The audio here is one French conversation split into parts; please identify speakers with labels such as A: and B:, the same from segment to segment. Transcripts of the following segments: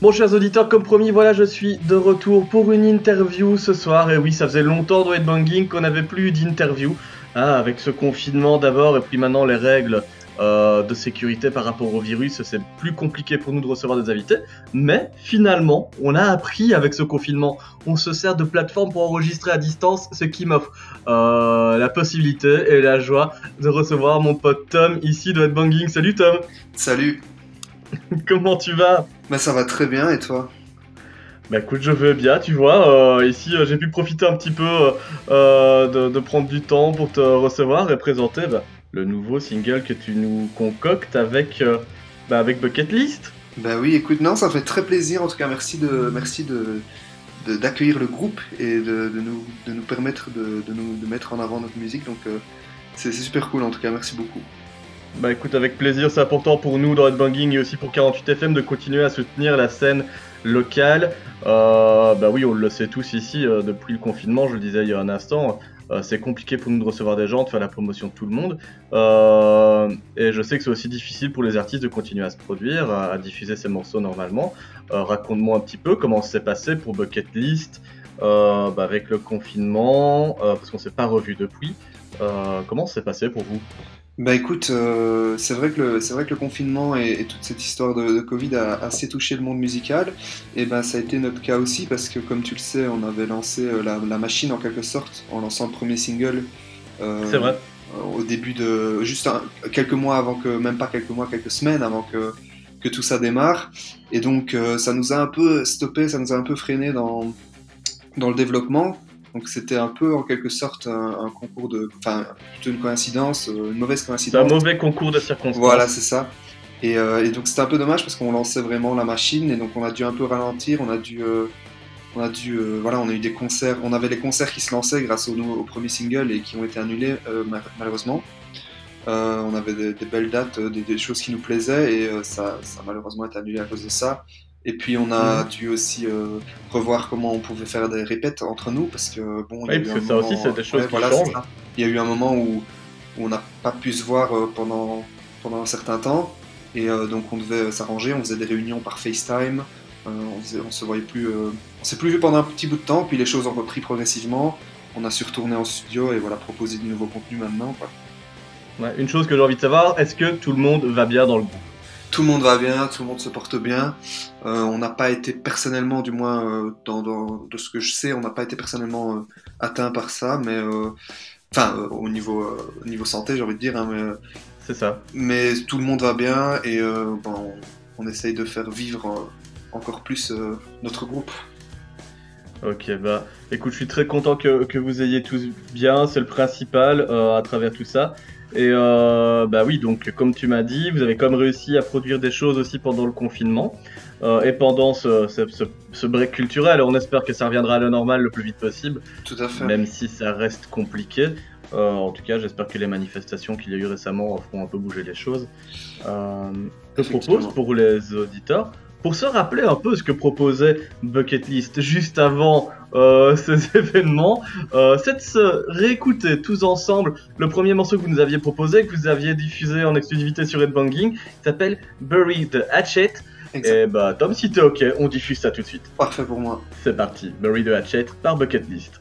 A: Bon, chers auditeurs, comme promis, voilà, je suis de retour pour une interview ce soir. Et oui, ça faisait longtemps dans Headbanging qu'on n'avait plus d'interview. Hein, avec ce confinement d'abord, et puis maintenant les règles euh, de sécurité par rapport au virus, c'est plus compliqué pour nous de recevoir des invités. Mais finalement, on a appris avec ce confinement, on se sert de plateforme pour enregistrer à distance, ce qui m'offre euh, la possibilité et la joie de recevoir mon pote Tom ici de Headbanging. Salut Tom
B: Salut
A: Comment tu vas
B: Bah ça va très bien et toi?
A: Bah écoute, je vais bien, tu vois. Euh, ici, euh, j'ai pu profiter un petit peu euh, de, de, prendre du temps pour te recevoir et présenter bah, le nouveau single que tu nous concoctes avec, bah, avec Bucket List.
B: Bah oui, écoute, non, ça fait très plaisir. En tout cas, merci de, merci de, d'accueillir le groupe et de, de, nous, de nous permettre de, de, nous, de mettre en avant notre musique. Donc, c'est super cool. En tout cas, merci beaucoup.
A: Bah écoute, avec plaisir, c'est important pour nous dans Headbanging et aussi pour 48FM de continuer à soutenir la scène locale. Euh, bah oui, on le sait tous ici, euh, depuis le confinement, je le disais il y a un instant, euh, c'est compliqué pour nous de recevoir des gens, de faire la promotion de tout le monde. Et je sais que c'est aussi difficile pour les artistes de continuer à se produire, à, diffuser ces morceaux normalement. Raconte-moi un petit peu comment s'est passé pour Bucket List bah avec le confinement, parce qu'on s'est pas revu depuis. comment s'est passé pour vous?
B: Bah écoute, euh, c'est vrai que le c'est vrai que le confinement et, et toute cette histoire de, de, Covid a assez touché le monde musical. Et ben ça a été notre cas aussi parce que comme tu le sais, on avait lancé euh, la, la machine en quelque sorte en lançant le premier single.
A: Euh, c'est vrai.
B: Au début de juste un, quelques mois avant que même pas quelques mois, quelques semaines avant que que tout ça démarre. Et donc euh, ça nous a un peu stoppé, ça nous a un peu freiné dans dans le développement. Donc c'était un peu en quelque sorte un, un concours de, enfin plutôt une coïncidence, euh, une mauvaise coïncidence.
A: Un mauvais concours de circonstances.
B: Voilà, c'est ça. Et, euh, et, donc c'était un peu dommage parce qu'on lançait vraiment la machine et donc on a dû un peu ralentir, on a dû, euh, on a dû, euh, voilà, on a eu des concerts, on avait les concerts qui se lançaient grâce au, au premier single et qui ont été annulés malheureusement. on avait des, des, belles dates, des, des, choses qui nous plaisaient et ça, ça a malheureusement été annulé à cause de ça. Et puis on a mmh. dû aussi euh, revoir comment on pouvait faire des répètes entre nous parce que bon.
A: Oui, parce que ça moment... aussi c'est des choses ouais, qui voilà, changent.
B: Il y a eu un moment où, où on n'a pas pu se voir euh, pendant pendant un certain temps et euh, donc on devait s'arranger. On faisait des réunions par FaceTime. on, faisait, on se voyait plus. on s'est plus vu pendant un petit bout de temps. Puis les choses ont repris progressivement. On a su retourner en studio et voilà proposer du nouveau contenu maintenant. Quoi.
A: Ouais, une chose que j'ai envie de savoir, est-ce que tout le monde va bien dans le groupe?
B: Tout le monde va bien, tout le monde se porte bien. Euh, on n'a pas été personnellement, du moins euh, dans, dans, de ce que je sais, on n'a pas été personnellement euh, atteint par ça, mais enfin au niveau au niveau santé, j'ai envie de dire. Hein, mais
A: c'est ça.
B: Mais tout le monde va bien et bon, on, on, essaye de faire vivre encore plus notre groupe.
A: Ok, bah écoute, je suis très content que, que vous ayez tous bien, c'est le principal à travers tout ça. Et euh, bah oui, donc comme tu m'as dit, vous avez quand même réussi à produire des choses aussi pendant le confinement euh, et pendant ce, ce, ce, ce, break culturel. On espère que ça reviendra à la normale le plus vite possible.
B: Tout à fait.
A: Même si ça reste compliqué. Euh, en tout cas, j'espère que les manifestations qu'il y a eu récemment feront un peu bouger les choses. Je propose pour les auditeurs pour se rappeler un peu ce que proposait Bucket List juste avant euh, ces événements, euh, c'est de se réécouter tous ensemble le premier morceau que vous nous aviez proposé, que vous aviez diffusé en exclusivité sur Headbanging, qui s'appelle Bury the Hatchet. Exact. Et bah Tom, si t'es ok, on diffuse ça tout de suite.
B: Parfait pour moi.
A: C'est parti, Bury the Hatchet par Bucket List.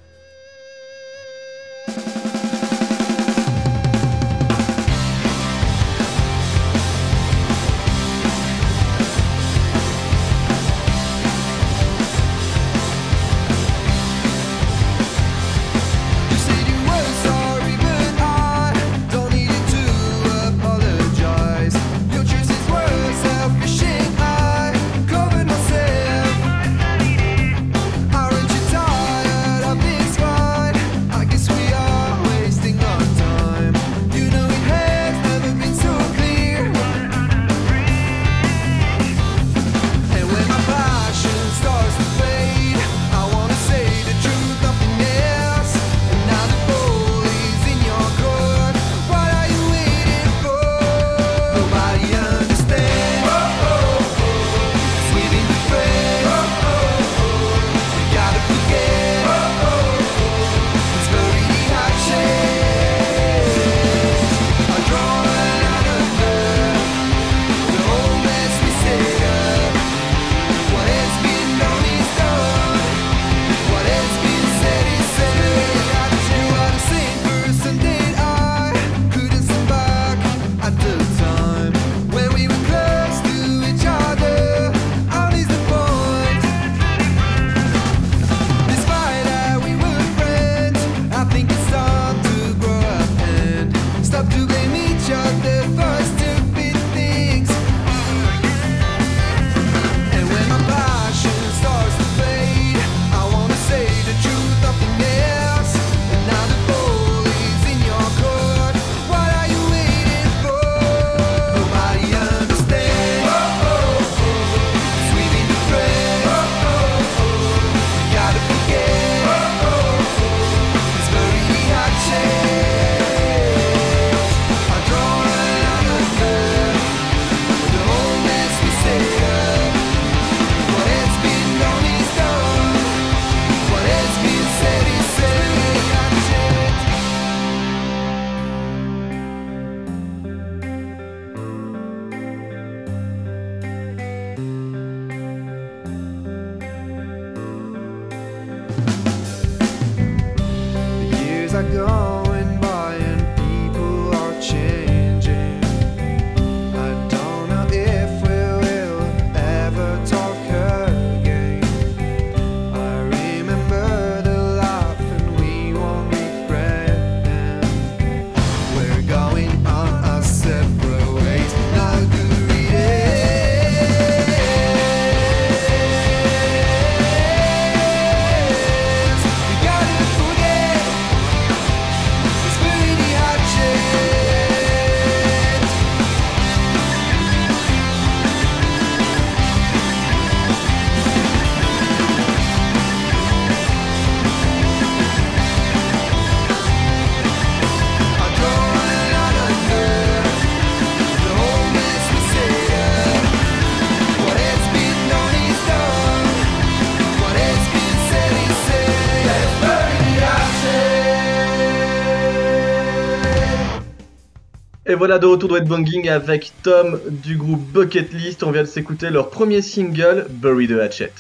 A: Voilà de retour dans Banging avec Tom du groupe Bucket List. On vient de s'écouter leur premier single, Bury the Hatchet.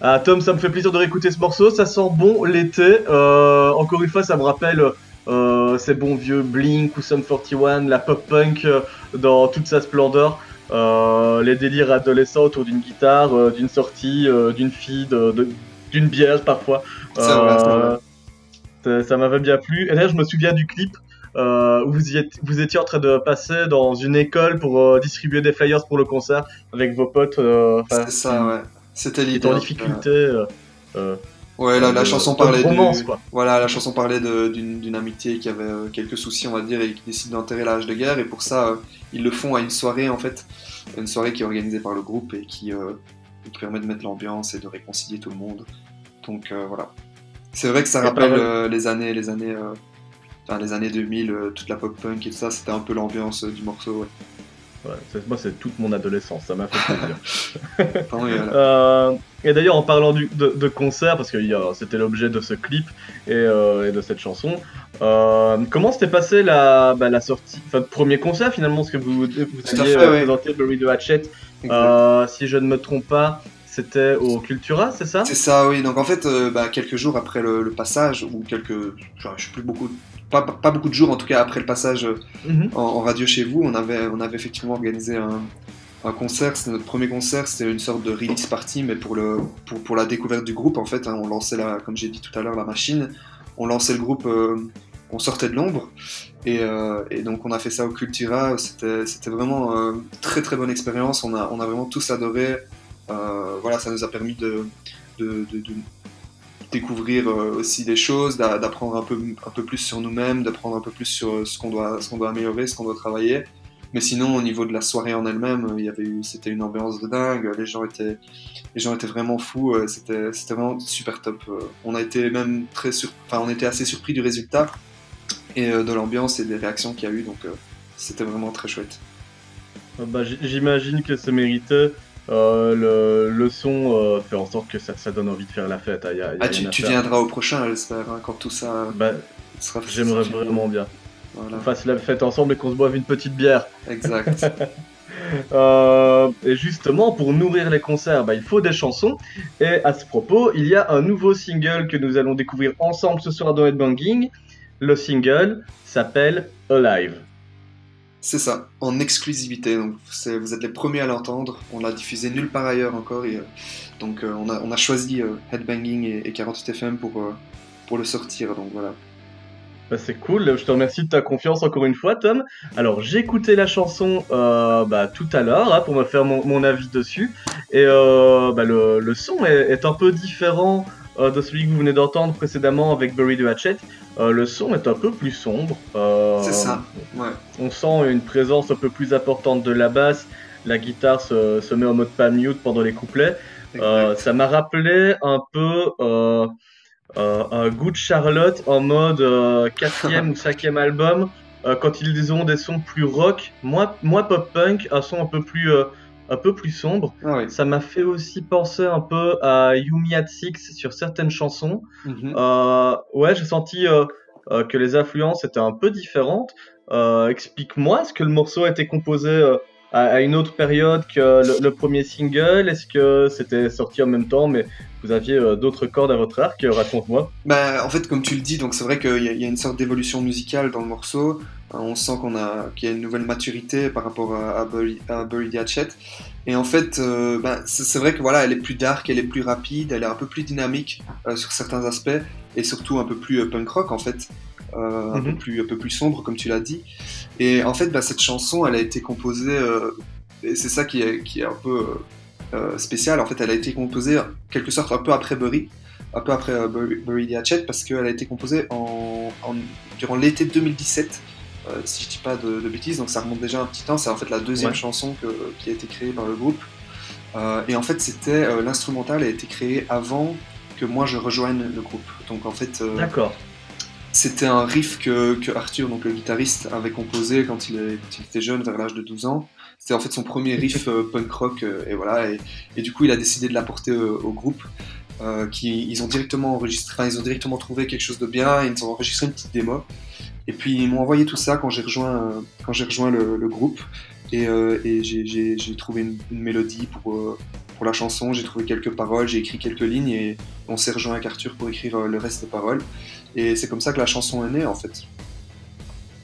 A: Ah, Tom, ça me fait plaisir de réécouter ce morceau. Ça sent bon l'été. Euh, encore une fois, ça me rappelle euh, ces bons vieux Blink ou Sum 41, la pop punk euh, dans toute sa splendeur. Les délires adolescents autour d'une guitare, d'une sortie, d'une fille, d'une bière parfois. Ça, ça m'avait bien plu. Et là, je me souviens du clip. Où vous, vous, étiez en train de passer dans une école pour distribuer des flyers pour le concert avec vos potes.
B: C'est ça, ouais. C'était
A: l'idée. en difficulté.
B: Ouais, la, la chanson parlait de, voilà, la chanson parlait d'une amitié qui avait euh, quelques soucis, on va dire, et qui décide d'enterrer l'âge de guerre. Et pour ça, euh, ils le font à une soirée, en fait, une soirée qui est organisée par le groupe et qui, euh, qui permet de mettre l'ambiance et de réconcilier tout le monde. Donc voilà. C'est vrai que ça rappelle les années, les années, enfin les années 2000, toute la pop punk et tout ça. C'était un peu l'ambiance du morceau. Ouais
A: moi, c'est toute mon adolescence, ça m'a fait plaisir. Euh, et d'ailleurs, en parlant du, de, concert, parce que c'était l'objet de ce clip et, euh, de cette chanson, euh, comment s'était passé la, bah, la sortie, enfin, le premier concert finalement, parce que vous, vous aviez présenté Bury the Hatchet, si je ne me trompe pas, c'était au Cultura, c'est ça?
B: C'est ça, oui. Donc en fait, bah, quelques jours après le, passage, ou quelques, je ne sais plus beaucoup pas, beaucoup de jours, en tout cas après le passage mhm. en, radio chez vous, on avait, on avait effectivement organisé un, concert. C'était notre premier concert, c'était une sorte de release party, mais pour, le, pour, pour la découverte du groupe, en fait, hein, on lançait, la, comme j'ai dit tout à l'heure, la machine. On lançait le groupe, euh, on sortait de l'ombre. Et, euh, et, donc on a fait ça au Cultura. C'était vraiment une très très bonne expérience. On a, on a vraiment tous adoré. Euh, voilà, ça nous a permis de, de, de découvrir euh, aussi des choses, d'apprendre un peu, un peu plus sur nous-mêmes, d'apprendre un peu plus sur euh, ce qu'on doit, ce doit améliorer, ce qu'on doit travailler. Mais sinon, au niveau de la soirée en elle-même, avait c'était une ambiance de dingue. Les gens étaient, les gens étaient vraiment fous. Euh, c'était, c'était vraiment super top. On a été même très sur, enfin, on était assez surpris du résultat et de l'ambiance et des réactions qu'il y a eu. Donc, c'était vraiment très chouette.
A: Ah bah, j'imagine que c'est mérité. Euh, le, son euh, fait en sorte que ça, donne envie de faire la fête. Hein.
B: ah, tu, viendras au prochain, j'espère, hein, quand tout ça
A: bah, sera J'aimerais vraiment bien. Voilà. Qu'on fasse la fête ensemble et qu'on se boive une petite bière.
B: Exact.
A: Euh, et justement, pour nourrir les concerts, bah, il faut des chansons. Et à ce propos, il y a un nouveau single que nous allons découvrir ensemble ce soir dans Headbanging. Le single s'appelle Alive.
B: C'est ça, en exclusivité. Donc vous êtes les premiers à l'entendre. On l'a diffusé nulle part ailleurs encore. Et, euh, donc euh, on, a, choisi euh, Headbanging et, 48 FM pour, pour le sortir. Donc voilà.
A: Bah, c'est cool, je te remercie de ta confiance encore une fois, Tom. Alors, j'ai écouté la chanson bah, tout à l'heure hein, pour me faire mon, avis dessus. Et bah, le, son est, un peu différent de celui que vous venez d'entendre précédemment avec Bury the Hatchet. Euh, le son est un peu plus sombre.
B: Euh, c'est ça. Ouais.
A: On sent une présence un peu plus importante de la basse. La guitare se, se met en mode pas mute pendant les couplets. Euh, ça m'a rappelé un peu un goût de Charlotte en mode quatrième ou cinquième album. quand ils ont des sons plus rock, moins, moins pop-punk, un son un peu plus un peu plus sombre. Ah ça m'a fait aussi penser un peu à Yumi at Six sur certaines chansons. Mhm. Euh, ouais, j'ai senti euh, euh, que les influences étaient un peu différentes. Explique-moi, est-ce que le morceau a été composé à, une autre période que le, premier single Est-ce que c'était sorti en même temps, mais vous aviez d'autres cordes à votre arc Raconte-moi.
B: Bah, en fait, comme tu le dis, donc c'est vrai qu'il y, a une sorte d'évolution musicale dans le morceau. Hein, on sent qu'on a qu'il y a une nouvelle maturité par rapport à, à, Bury, Hatchet. Et en fait, euh, bah, c'est vrai que voilà, elle est plus dark, elle est plus rapide, elle est un peu plus dynamique euh, sur certains aspects et surtout un peu plus euh, punk rock en fait, un, peu mhm. plus, un peu plus sombre comme tu l'as dit. Et en fait, bah, cette chanson, elle a été composée, et c'est ça qui est, qui est un peu spécial. En fait, elle a été composée quelque sorte un peu après Bury un peu après Bury, Hatchet parce qu'elle a été composée en, durant l'été 2017 euh, si je dis pas de, bêtises, donc ça remonte déjà un petit temps. C'est en fait la deuxième chanson qui a été créée par le groupe. Euh, et en fait, c'était euh, l'instrumental a été créé avant que moi je rejoigne le groupe. Donc en fait,
A: d'accord.
B: C'était un riff que, Arthur, donc le guitariste, avait composé quand il, était jeune, vers l'âge de 12 ans. C'était en fait son premier riff punk rock, et voilà. Et, du coup, il a décidé de l'apporter au groupe. qui, ils ont directement enregistré, ils ont directement trouvé quelque chose de bien, ils ont enregistré une petite démo. Et puis ils m'ont envoyé tout ça quand j'ai rejoint, quand j'ai rejoint le, groupe. Et, et j'ai trouvé une, mélodie pour, pour la chanson, j'ai trouvé quelques paroles, j'ai écrit quelques lignes et on s'est rejoint avec Arthur pour écrire le reste des paroles. Et c'est comme ça que la chanson est née en fait.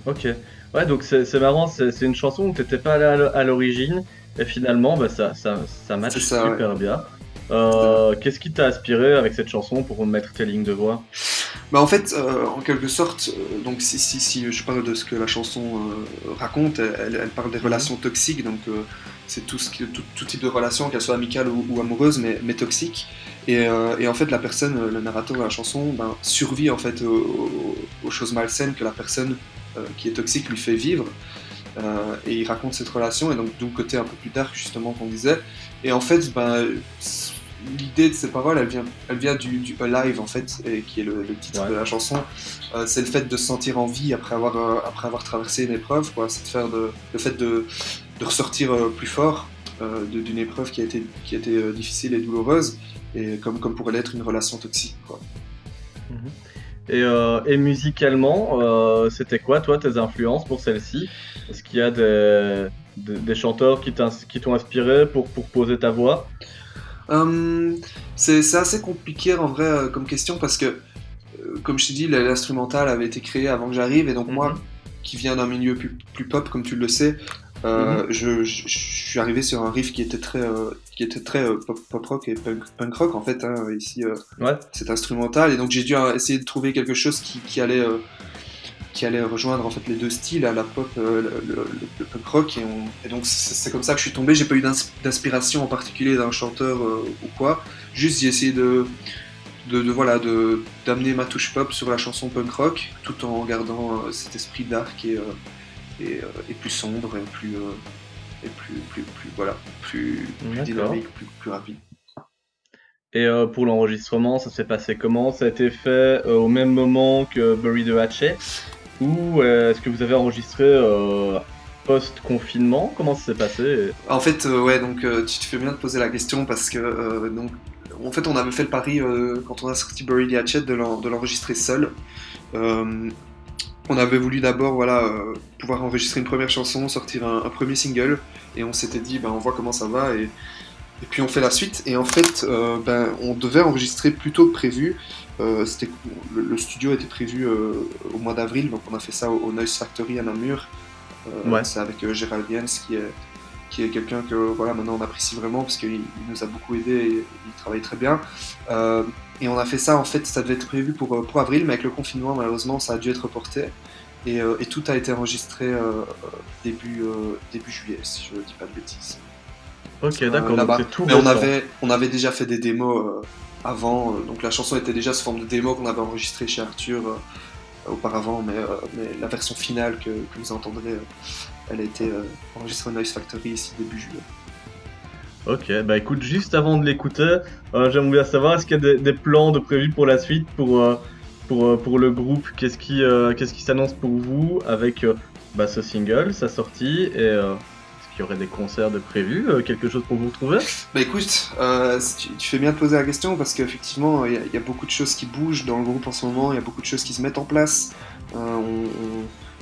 A: Ok. Ouais, donc c'est marrant, c'est une chanson où t'étais pas là à l'origine et finalement bah, ça, ça, ça match super bien. Euh, qu'est-ce qui t'a aspiré avec cette chanson pour mettre tes lignes de voix?
B: Bah en fait, euh, en quelque sorte, euh, donc si, si, si, je parle de ce que la chanson raconte, elle, elle, parle des mhm. relations toxiques, donc c'est tout, ce qui, tout, tout, type de relation, qu'elle soit amicale ou, ou amoureuse, mais, mais toxique. Et, et, en fait, la personne, le narrateur de la chanson, ben, survit en fait aux, aux, choses malsaines que la personne qui est toxique lui fait vivre. et il raconte cette relation, et donc d'où le côté un peu plus dark justement qu'on disait. Et en fait, ben, l'idée de ces paroles, elle vient, elle vient du, du Alive en fait, et, qui est le, titre de la chanson. Euh, c'est le fait de se sentir en vie après avoir, euh, après avoir traversé une épreuve, quoi. C'est de faire de, le fait de, de ressortir euh, plus fort d'une épreuve qui a été, qui a été difficile et douloureuse, et comme, comme pourrait l'être une relation toxique, quoi.
A: Mhm. Et, et, musicalement, c'était quoi, toi, tes influences pour celle-ci? Est-ce qu'il y a des, des, chanteurs qui t'ont inspiré pour, pour poser ta voix?
B: Euh, c'est assez compliqué en vrai euh, comme question parce que, euh, comme je t'ai dit, l'instrumental avait été créé avant que j'arrive et donc moi, mhm. qui viens d'un milieu plus, pop comme tu le sais, mhm. je, suis arrivé sur un riff qui était très, qui était très pop, rock et punk, rock en fait. Hein, ici, c'est instrumental et donc j'ai dû essayer de trouver quelque chose qui, qui allait qui allait rejoindre en fait les deux styles, la pop, euh, le, punk rock, et, donc c'est comme ça que je suis tombé. J'ai pas eu d'inspiration en particulier d'un chanteur euh, ou quoi. Juste j'ai essayé de, de, voilà de d'amener ma touche pop sur la chanson punk rock, tout en gardant euh, cet esprit dark et, et, plus sombre et plus et plus, plus, plus voilà plus, dynamique, plus, plus rapide.
A: Et pour l'enregistrement, ça s'est passé comment? Ça a été fait au même moment que Bury the Hatchet? Ou euh, est-ce que vous avez enregistré euh, post-confinement? Comment ça s'est passé?
B: En fait, euh, ouais, donc tu te fais bien de poser la question parce que donc, en fait, on avait fait le pari quand on a sorti Bury the Hatchet de l'enregistrer seul. on avait voulu d'abord voilà, pouvoir enregistrer une première chanson, sortir un, premier single, et on s'était dit, ben, on voit comment ça va, et, et puis on fait la suite. Et en fait, ben, on devait enregistrer plus tôt que prévu, euh, le, studio était prévu euh, au mois d'avril, donc on a fait ça au, Noise Factory à Namur. Euh, c'est avec Gérald Jens qui est, qui est quelqu'un que voilà, maintenant on apprécie vraiment parce qu'il nous a beaucoup aidé et il travaille très bien. et on a fait ça, en fait, ça devait être prévu pour, pour avril, mais avec le confinement, malheureusement, ça a dû être reporté. Et, et tout a été enregistré début, début juillet, si je ne dis pas de bêtises.
A: Ok, d'accord.
B: mais on avait, on avait déjà fait des démos avant. Euh, donc la chanson était déjà sous forme de démo qu'on avait enregistré chez Arthur euh, auparavant, mais, euh, mais, la version finale que, vous entendrez, elle a été enregistrée au Noise Factory ici début juillet.
A: Ok, bah écoute, juste avant de l'écouter, j'aimerais bien savoir, est-ce qu'il y a des, plans de prévus pour la suite, pour, pour, pour le groupe? Qu'est-ce qui, qui s'annonce pour vous avec bah, ce single, sa sortie, et y aurait des concerts de prévus, euh, quelque chose pour vous retrouver
B: Bah écoute, euh, tu, fais bien de poser la question parce qu'effectivement, il y, a beaucoup de choses qui bougent dans le groupe en ce moment, il y a beaucoup de choses qui se mettent en place. Euh,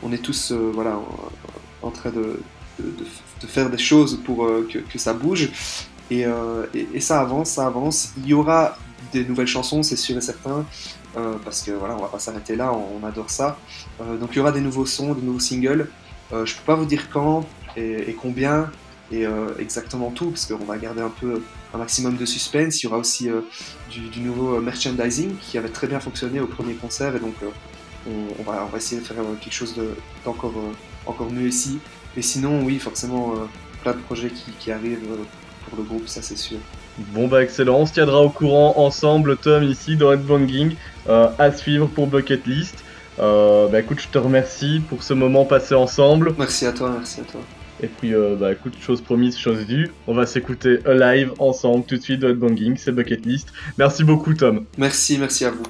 B: on, est tous voilà, en train de, faire des choses pour que, ça bouge. Et, ça avance, ça avance. Il y aura des nouvelles chansons, c'est sûr et certain. parce que voilà, on va pas s'arrêter là, on, adore ça. donc il y aura des nouveaux sons, des nouveaux singles. je peux pas vous dire quand, et, combien et euh, exactement tout, parce qu'on va garder un peu un maximum de suspense. Il y aura aussi euh, du, nouveau merchandising qui avait très bien fonctionné au premier concert, et donc euh, on, va, on, va, essayer de faire quelque chose d'encore encore mieux ici. Et sinon, oui, forcément, plein de projets qui, qui arrivent pour le groupe, ça c'est sûr.
A: Bon bah excellent, on se tiendra au courant ensemble, Tom, ici dans Headbanging, à suivre pour Bucket List. bah écoute, je te remercie pour ce moment passé ensemble.
B: Merci à toi, merci à toi.
A: Et puis, euh, bah écoute, chose promise, chose due. On va s'écouter live ensemble tout de suite de Headbanging, c'est Bucket List. Merci beaucoup, Tom.
B: Merci, merci à vous.